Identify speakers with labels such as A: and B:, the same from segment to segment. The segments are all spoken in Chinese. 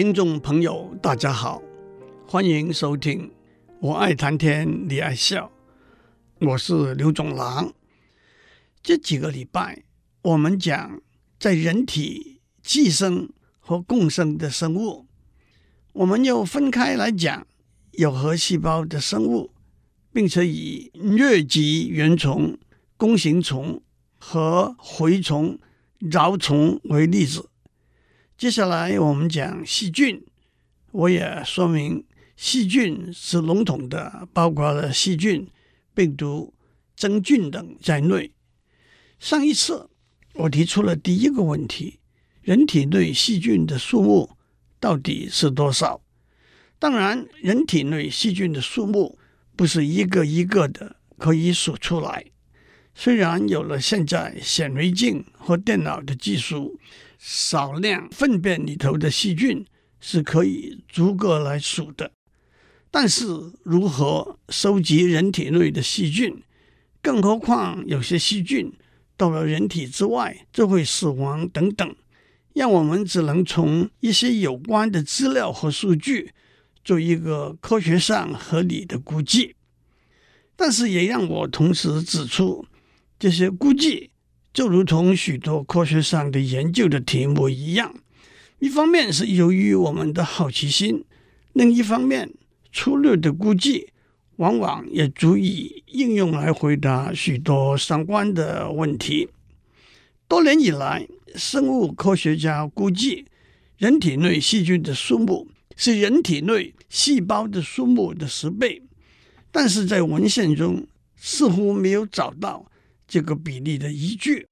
A: 听众朋友，大家好，欢迎收听《我爱谈天，你爱笑》，我是刘总郎。这几个礼拜，我们讲在人体寄生和共生的生物，我们又分开来讲有核细胞的生物，并且以疟疾原虫、弓形虫和蛔虫、蛲虫为例子。接下来我们讲细菌，我也说明细菌是笼统的，包括了细菌、病毒、真菌等在内。上一次我提出了第一个问题：人体内细菌的数目到底是多少？当然，人体内细菌的数目不是一个一个的可以数出来。虽然有了现在显微镜和电脑的技术。少量粪便里头的细菌是可以逐个来数的，但是如何收集人体内的细菌？更何况有些细菌到了人体之外就会死亡等等，让我们只能从一些有关的资料和数据做一个科学上合理的估计。但是也让我同时指出，这些估计。就如同许多科学上的研究的题目一样，一方面是由于我们的好奇心，另一方面粗略的估计往往也足以应用来回答许多相关的问题。多年以来，生物科学家估计人体内细菌的数目是人体内细胞的数目的十倍，但是在文献中似乎没有找到。这个比例的依据，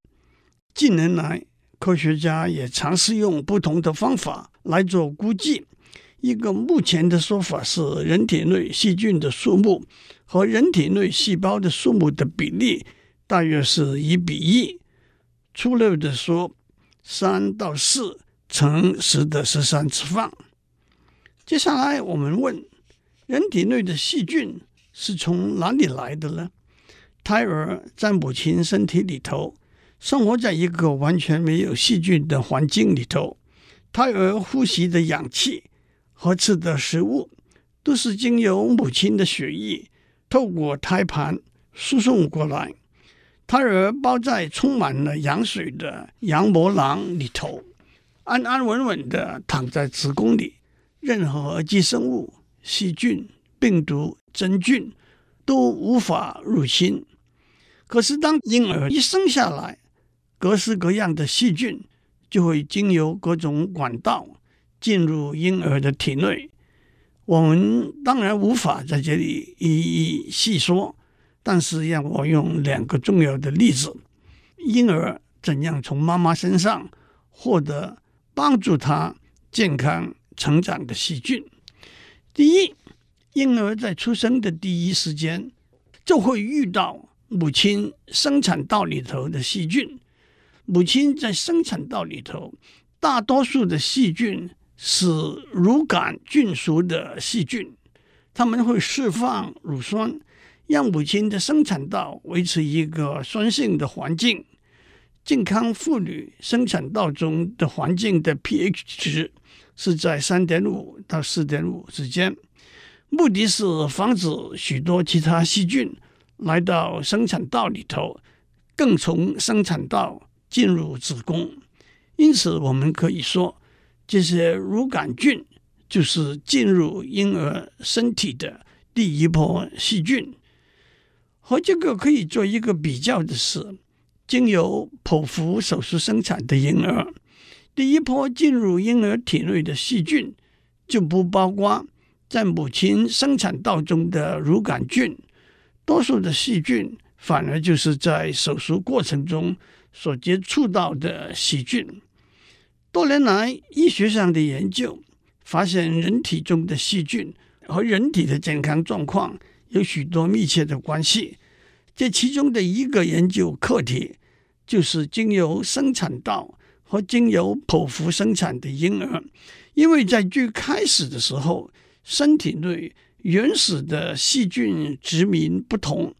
A: 近年来科学家也尝试用不同的方法来做估计。一个目前的说法是，人体内细菌的数目和人体内细胞的数目的比例大约是一比一。粗略的说，三到四乘十的十三次方。接下来我们问：人体内的细菌是从哪里来的呢？胎儿在母亲身体里头，生活在一个完全没有细菌的环境里头。胎儿呼吸的氧气和吃的食物，都是经由母亲的血液透过胎盘输送过来。胎儿包在充满了羊水的羊膜囊里头，安安稳稳地躺在子宫里，任何寄生物、细菌、病毒、真菌都无法入侵。可是，当婴儿一生下来，各式各样的细菌就会经由各种管道进入婴儿的体内。我们当然无法在这里一一细说，但是让我用两个重要的例子：婴儿怎样从妈妈身上获得帮助他健康成长的细菌。第一，婴儿在出生的第一时间就会遇到。母亲生产道里头的细菌，母亲在生产道里头，大多数的细菌是乳杆菌属的细菌，它们会释放乳酸，让母亲的生产道维持一个酸性的环境。健康妇女生产道中的环境的 pH 值是在三点五到四点五之间，目的是防止许多其他细菌。来到生产道里头，更从生产道进入子宫，因此我们可以说，这些乳杆菌就是进入婴儿身体的第一波细菌。和这个可以做一个比较的是，经由剖腹手术生产的婴儿，第一波进入婴儿体内的细菌就不包括在母亲生产道中的乳杆菌。多数的细菌反而就是在手术过程中所接触到的细菌。多年来，医学上的研究发现，人体中的细菌和人体的健康状况有许多密切的关系。这其中的一个研究课题就是经由生产道和经由剖腹生产的婴儿，因为在最开始的时候，身体内原始的细菌殖民不同，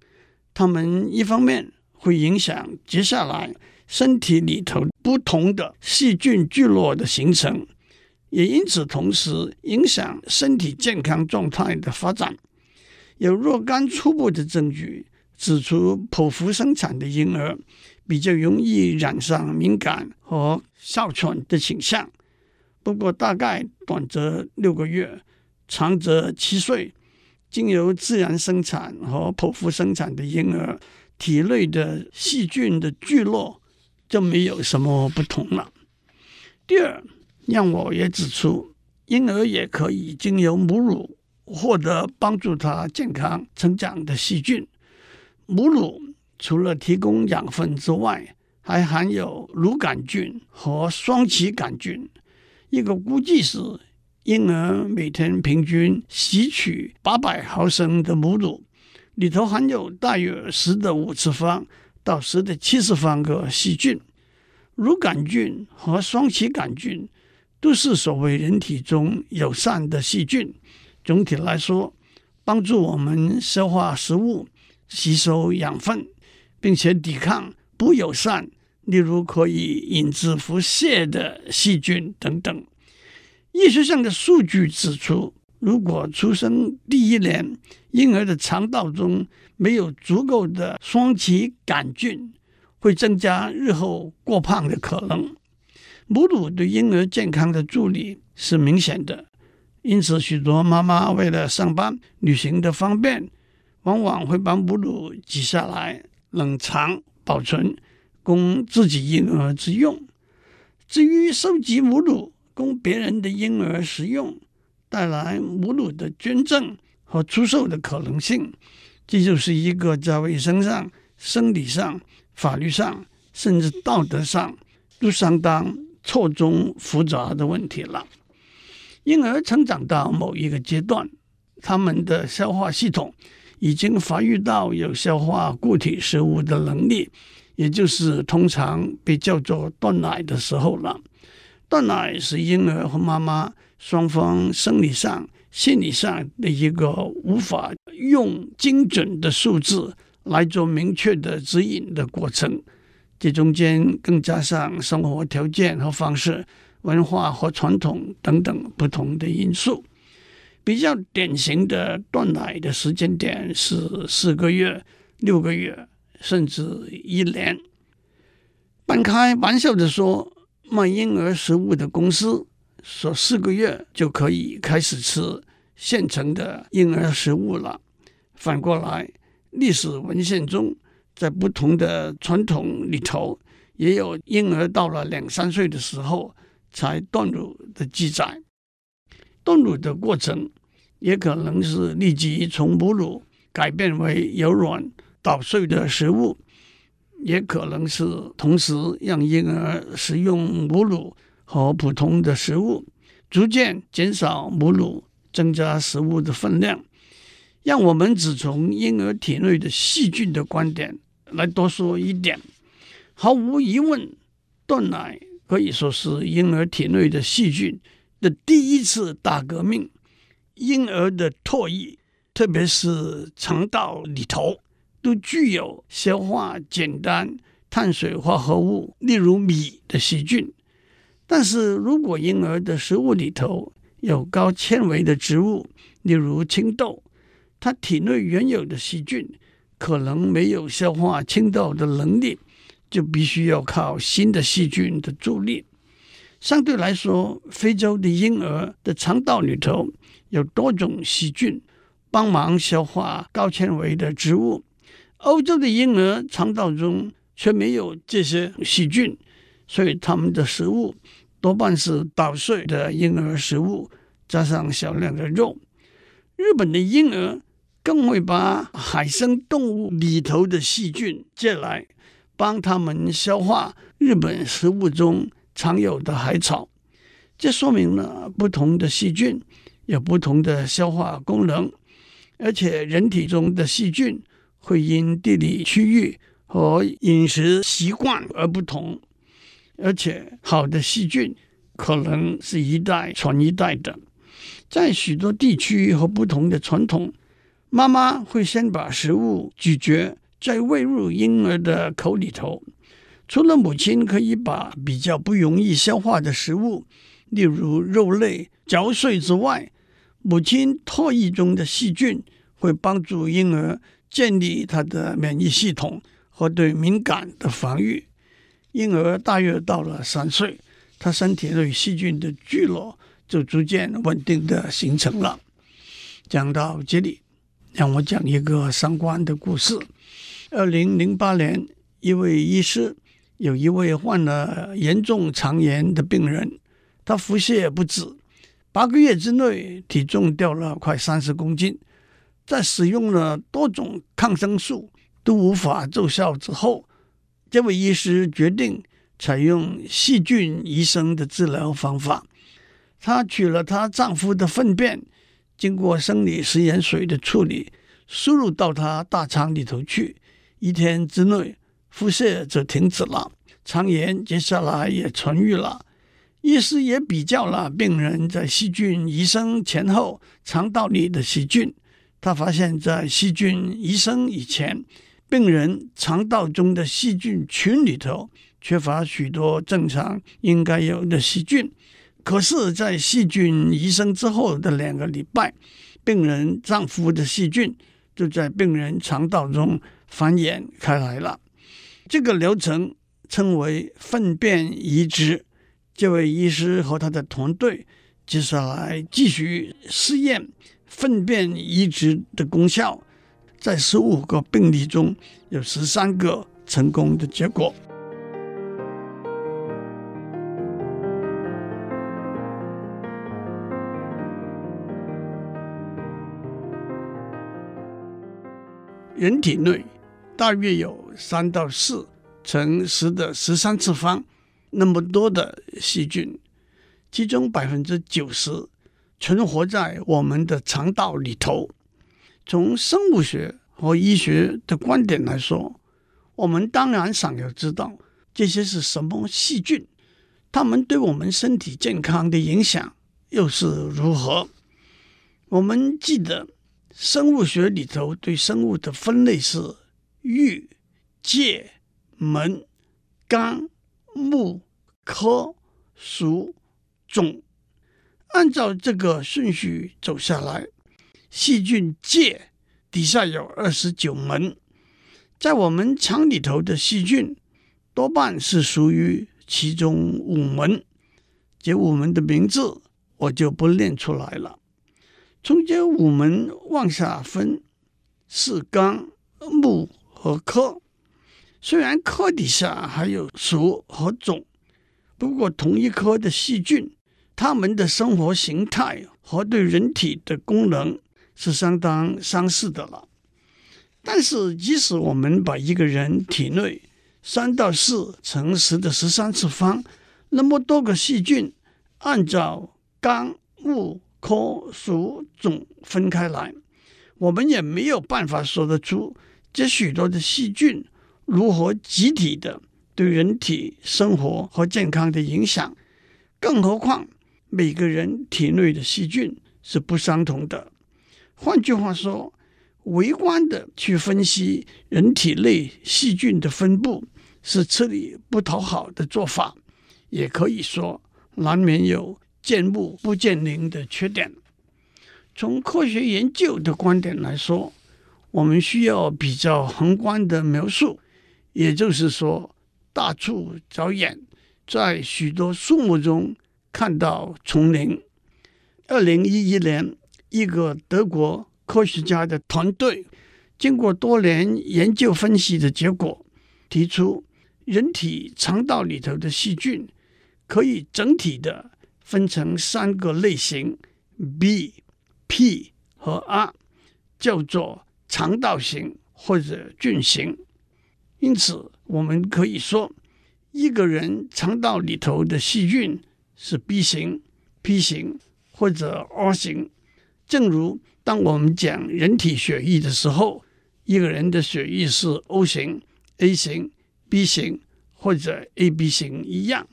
A: 它们一方面会影响接下来身体里头不同的细菌聚落的形成，也因此同时影响身体健康状态的发展。有若干初步的证据指出，剖腹生产的婴儿比较容易染上敏感和哮喘的倾向。不过，大概短则六个月，长则七岁，经由自然生产和剖腹生产的婴儿体内的细菌的聚落就没有什么不同了。第二，让我也指出，婴儿也可以经由母乳获得帮助他健康成长的细菌。母乳除了提供养分之外，还含有乳杆菌和双歧杆菌。一个估计是，婴儿每天平均吸取八百毫升的母乳，里头含有大约十的五次方到十的七次方个细菌。乳杆菌和双歧杆菌。都是所谓人体中友善的细菌，总体来说，帮助我们消化食物、吸收养分，并且抵抗不友善，例如可以引致腹泻的细菌等等。医学上的数据指出，如果出生第一年婴儿的肠道中没有足够的双歧杆菌，会增加日后过胖的可能。母乳对婴儿健康的助力是明显的，因此许多妈妈为了上班、旅行的方便，往往会把母乳挤下来冷藏保存，供自己婴儿之用。至于收集母乳供别人的婴儿食用，带来母乳的捐赠和出售的可能性，这就是一个在卫生上、生理上、法律上，甚至道德上都相当错综复杂的问题了。婴儿成长到某一个阶段，他们的消化系统已经发育到有消化固体食物的能力，也就是通常被叫做断奶的时候了。断奶是婴儿和妈妈双方生理上、心理上的一个无法用精准的数字来做明确的指引的过程。这中间更加上生活条件和方式、文化和传统等等不同的因素。比较典型的断奶的时间点是四个月、六个月，甚至一年。半开玩笑的说，卖婴儿食物的公司说四个月就可以开始吃现成的婴儿食物了。反过来，历史文献中。在不同的传统里头，也有婴儿到了两三岁的时候才断乳的记载。断乳的过程也可能是立即从母乳改变为柔软捣碎的食物，也可能是同时让婴儿食用母乳和普通的食物，逐渐减少母乳，增加食物的分量。让我们只从婴儿体内的细菌的观点。来多说一点，毫无疑问，断奶可以说是婴儿体内的细菌的第一次大革命。婴儿的唾液，特别是肠道里头，都具有消化简单碳水化合物，例如米的细菌。但是如果婴儿的食物里头有高纤维的植物，例如青豆，它体内原有的细菌。可能没有消化青豆的能力，就必须要靠新的细菌的助力。相对来说，非洲的婴儿的肠道里头有多种细菌帮忙消化高纤维的植物，欧洲的婴儿肠道中却没有这些细菌，所以他们的食物多半是捣碎的婴儿食物，加上少量的肉。日本的婴儿。更会把海生动物里头的细菌借来，帮他们消化日本食物中常有的海草。这说明了不同的细菌有不同的消化功能，而且人体中的细菌会因地理区域和饮食习惯而不同，而且好的细菌可能是一代传一代的。在许多地区和不同的传统。妈妈会先把食物咀嚼，再喂入婴儿的口里头。除了母亲可以把比较不容易消化的食物例如肉类嚼碎之外，母亲唾液中的细菌会帮助婴儿建立他的免疫系统和对敏感的防御。婴儿大约到了三岁，他身体内细菌的聚落就逐渐稳定的形成了。讲到这里，让我讲一个相关的故事。二零零八年，一位医师有一位患了严重肠炎的病人，他腹泻不止，八个月之内体重掉了快三十公斤，在使用了多种抗生素都无法奏效之后，这位医师决定采用细菌医生的治疗方法。她取了她丈夫的粪便，经过生理食盐水的处理，输入到她大肠里头去。一天之内，腹泻就停止了，肠炎接下来也痊愈了。医师也比较了病人在细菌医生前后肠道里的细菌，他发现，在细菌医生以前，病人肠道中的细菌群里头缺乏许多正常应该有的细菌，可是，在细菌医生之后的两个礼拜，病人丈夫的细菌就在病人肠道中繁衍开来了。这个流程称为粪便移植。这位医师和他的团队接下来继续试验粪便移植的功效。在十五个病例中，有十三个成功的结果。人体内大约有三到四乘十的十三次方那么多的细菌，其中百分之九十存活在我们的肠道里头。从生物学和医学的观点来说，我们当然想要知道这些是什么细菌，它们对我们身体健康的影响又是如何。我们记得生物学里头对生物的分类是域、界、门、纲、目、科、属、种，按照这个顺序走下来。细菌界底下有二十九门，在我们肠里头的细菌多半是属于其中五门，这五门的名字我就不念出来了。从这五门往下分是纲、目和科，虽然科底下还有属和种，不过同一科的细菌，他们的生活形态和对人体的功能。是相当相似的了，但是即使我们把一个人体内三到四乘十的十三次方那么多个细菌，按照纲、目、科、属、种分开来，我们也没有办法说得出这许多的细菌如何集体的对人体生活和健康的影响，更何况每个人体内的细菌是不相同的。换句话说，微观的去分析人体内细菌的分布是吃力不讨好的做法，也可以说难免有见木不见林的缺点。从科学研究的观点来说，我们需要比较宏观的描述，也就是说，大处着眼，在许多树木中看到丛林。二零一一年。一个德国科学家的团队经过多年研究分析的结果，提出人体肠道里头的细菌可以整体的分成三个类型：B、P 和 R，叫做肠道型或者菌型。因此，我们可以说，一个人肠道里头的细菌是 B 型、P 型或者 R 型。正如当我们讲人体血液的时候，一个人的血液是 O 型、A 型、B 型或者 AB 型一样，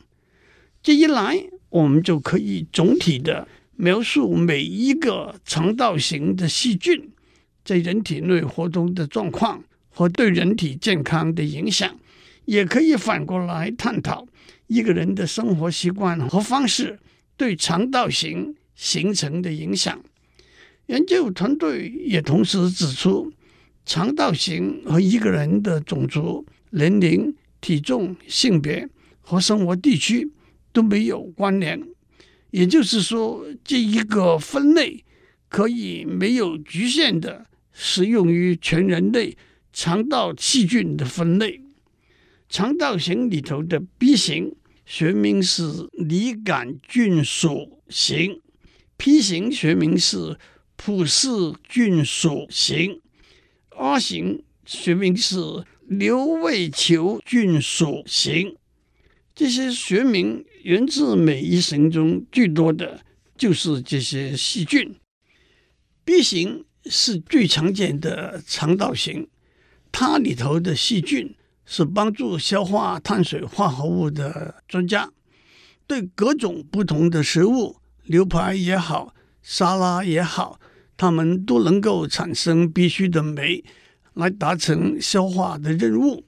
A: 这一来我们就可以总体的描述每一个肠道型的细菌在人体内活动的状况和对人体健康的影响，也可以反过来探讨一个人的生活习惯和方式对肠道型形成的影响。研究团队也同时指出，肠道型和一个人的种族、年龄、体重、性别和生活地区都没有关联。也就是说，这一个分类可以没有局限的适用于全人类肠道细菌的分类。肠道型里头的 B 型，学名是梨杆菌属型；P 型学名是普氏菌属型；R 型学名是瘤胃球菌属型。这些学名源自每一型中最多的就是这些细菌。B 型是最常见的肠道型，它里头的细菌是帮助消化碳水化合物的专家，对各种不同的食物，牛排也好，沙拉也好，它们都能够产生必需的酶，来达成消化的任务。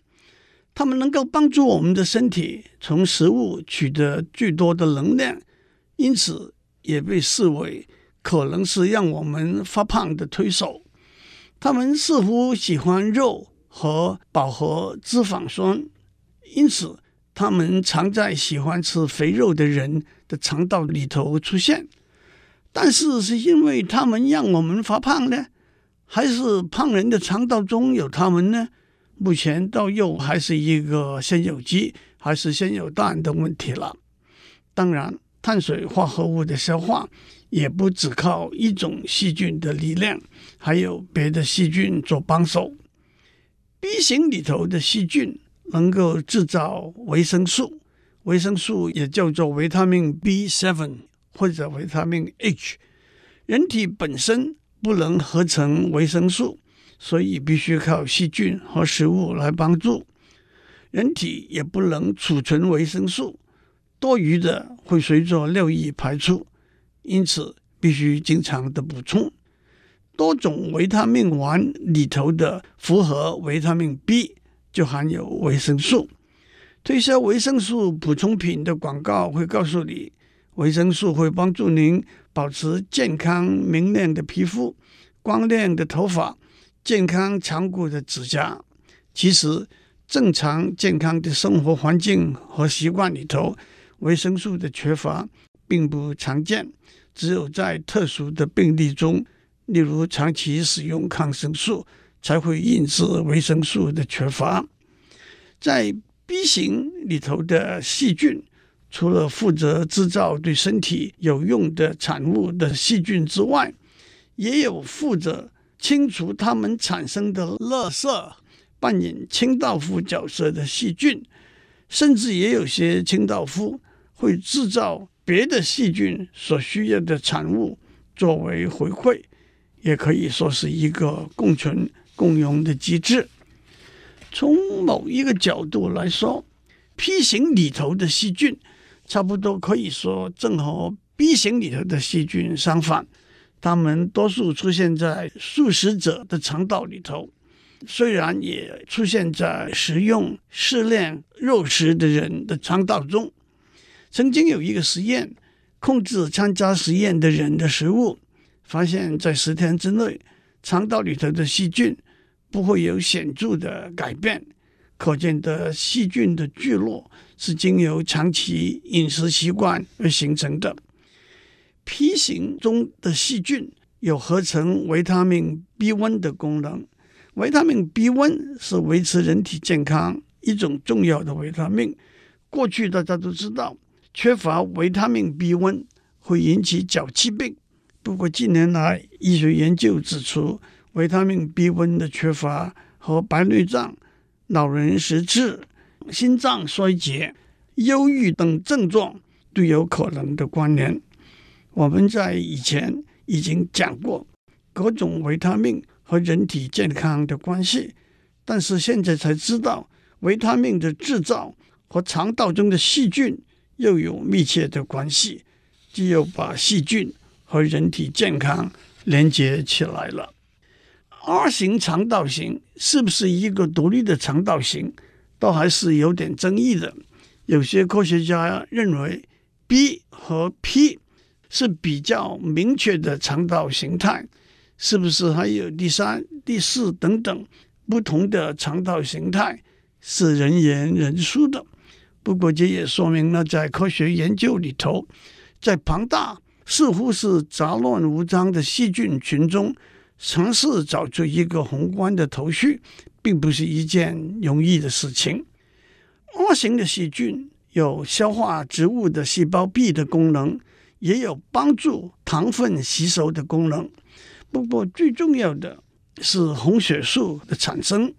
A: 它们能够帮助我们的身体从食物取得最多的能量，因此也被视为可能是让我们发胖的推手。他们似乎喜欢肉和饱和脂肪酸，因此它们常在喜欢吃肥肉的人的肠道里头出现。但是，是因为它们让我们发胖呢，还是胖人的肠道中有它们呢？目前到又还是一个先有鸡还是先有蛋的问题了。当然，碳水化合物的消化也不只靠一种细菌的力量，还有别的细菌做帮手。B 型里头的细菌能够制造维生素，维生素也叫做维他命 B7 或者维他命 H。人体本身不能合成维生素，所以必须靠细菌和食物来帮助。人体也不能储存维生素，多余的会随着尿液排出，因此必须经常的补充。多种维他命丸里头的复合维他命 B 就含有维生素。推销维生素补充品的广告会告诉你，维生素会帮助您保持健康明亮的皮肤、光亮的头发、健康长骨的指甲。其实，正常健康的生活环境和习惯里头，维生素的缺乏并不常见，只有在特殊的病例中。例如，长期使用抗生素才会引致维生素的缺乏。在 B 型里头的细菌，除了负责制造对身体有用的产物的细菌之外，也有负责清除它们产生的垃圾、扮演清道夫角色的细菌，甚至也有些清道夫会制造别的细菌所需要的产物作为回馈。也可以说是一个共存共荣的机制。从某一个角度来说，P 型里头的细菌差不多可以说正和 B 型里头的细菌相反。它们多数出现在素食者的肠道里头，虽然也出现在食用适量肉食的人的肠道中。曾经有一个实验，控制参加实验的人的食物。发现，在十天之内，肠道里头的细菌不会有显著的改变。可见的细菌的聚落是经由长期饮食习惯而形成的。P 型中的细菌有合成维他命 B1 的功能。维他命 B1 是维持人体健康一种重要的维他命。过去大家都知道，缺乏维他命 B1 会引起脚气病。不过近年来，医学研究指出，维他命 B1 的缺乏和白内障、老人失智、心脏衰竭、忧郁等症状都有可能的关联。我们在以前已经讲过各种维他命和人体健康的关系，但是现在才知道，维他命的制造和肠道中的细菌又有密切的关系，只有把细菌。和人体健康连接起来了。R 型肠道型是不是一个独立的肠道型，倒还是有点争议的。有些科学家认为 B 和 P 是比较明确的肠道形态，是不是还有第三、第四等等不同的肠道形态，是人言人殊的。不过这也说明了，在科学研究里头，在庞大似乎是杂乱无章的细菌群中，尝试找出一个宏观的头绪，并不是一件容易的事情。R 型的细菌有消化植物的细胞壁的功能，也有帮助糖分吸收的功能。不过最重要的是红血素的产生，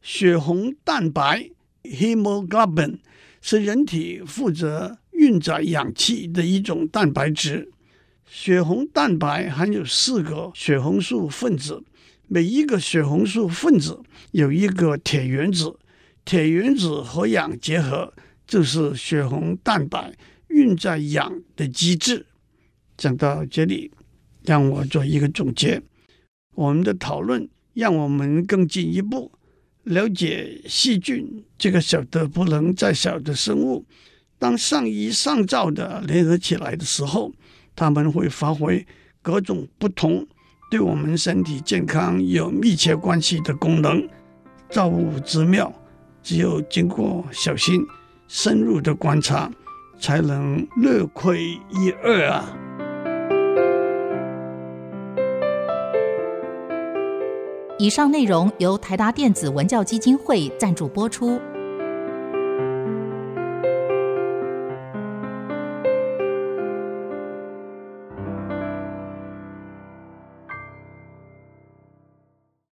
A: 血红蛋白 （hemoglobin） 是人体负责运载氧气的一种蛋白质。血红蛋白含有四个血红素分子，每一个血红素分子有一个铁原子，铁原子和氧结合就是血红蛋白运载氧的机制。讲到这里，让我做一个总结。我们的讨论让我们更进一步了解细菌这个小的不能再小的生物，当上亿上兆的联合起来的时候。他们会发挥各种不同，对我们身体健康有密切关系的功能。造物之妙，只有经过小心、深入的观察，才能略窥一二啊！
B: 以上内容由台达电子文教基金会赞助播出。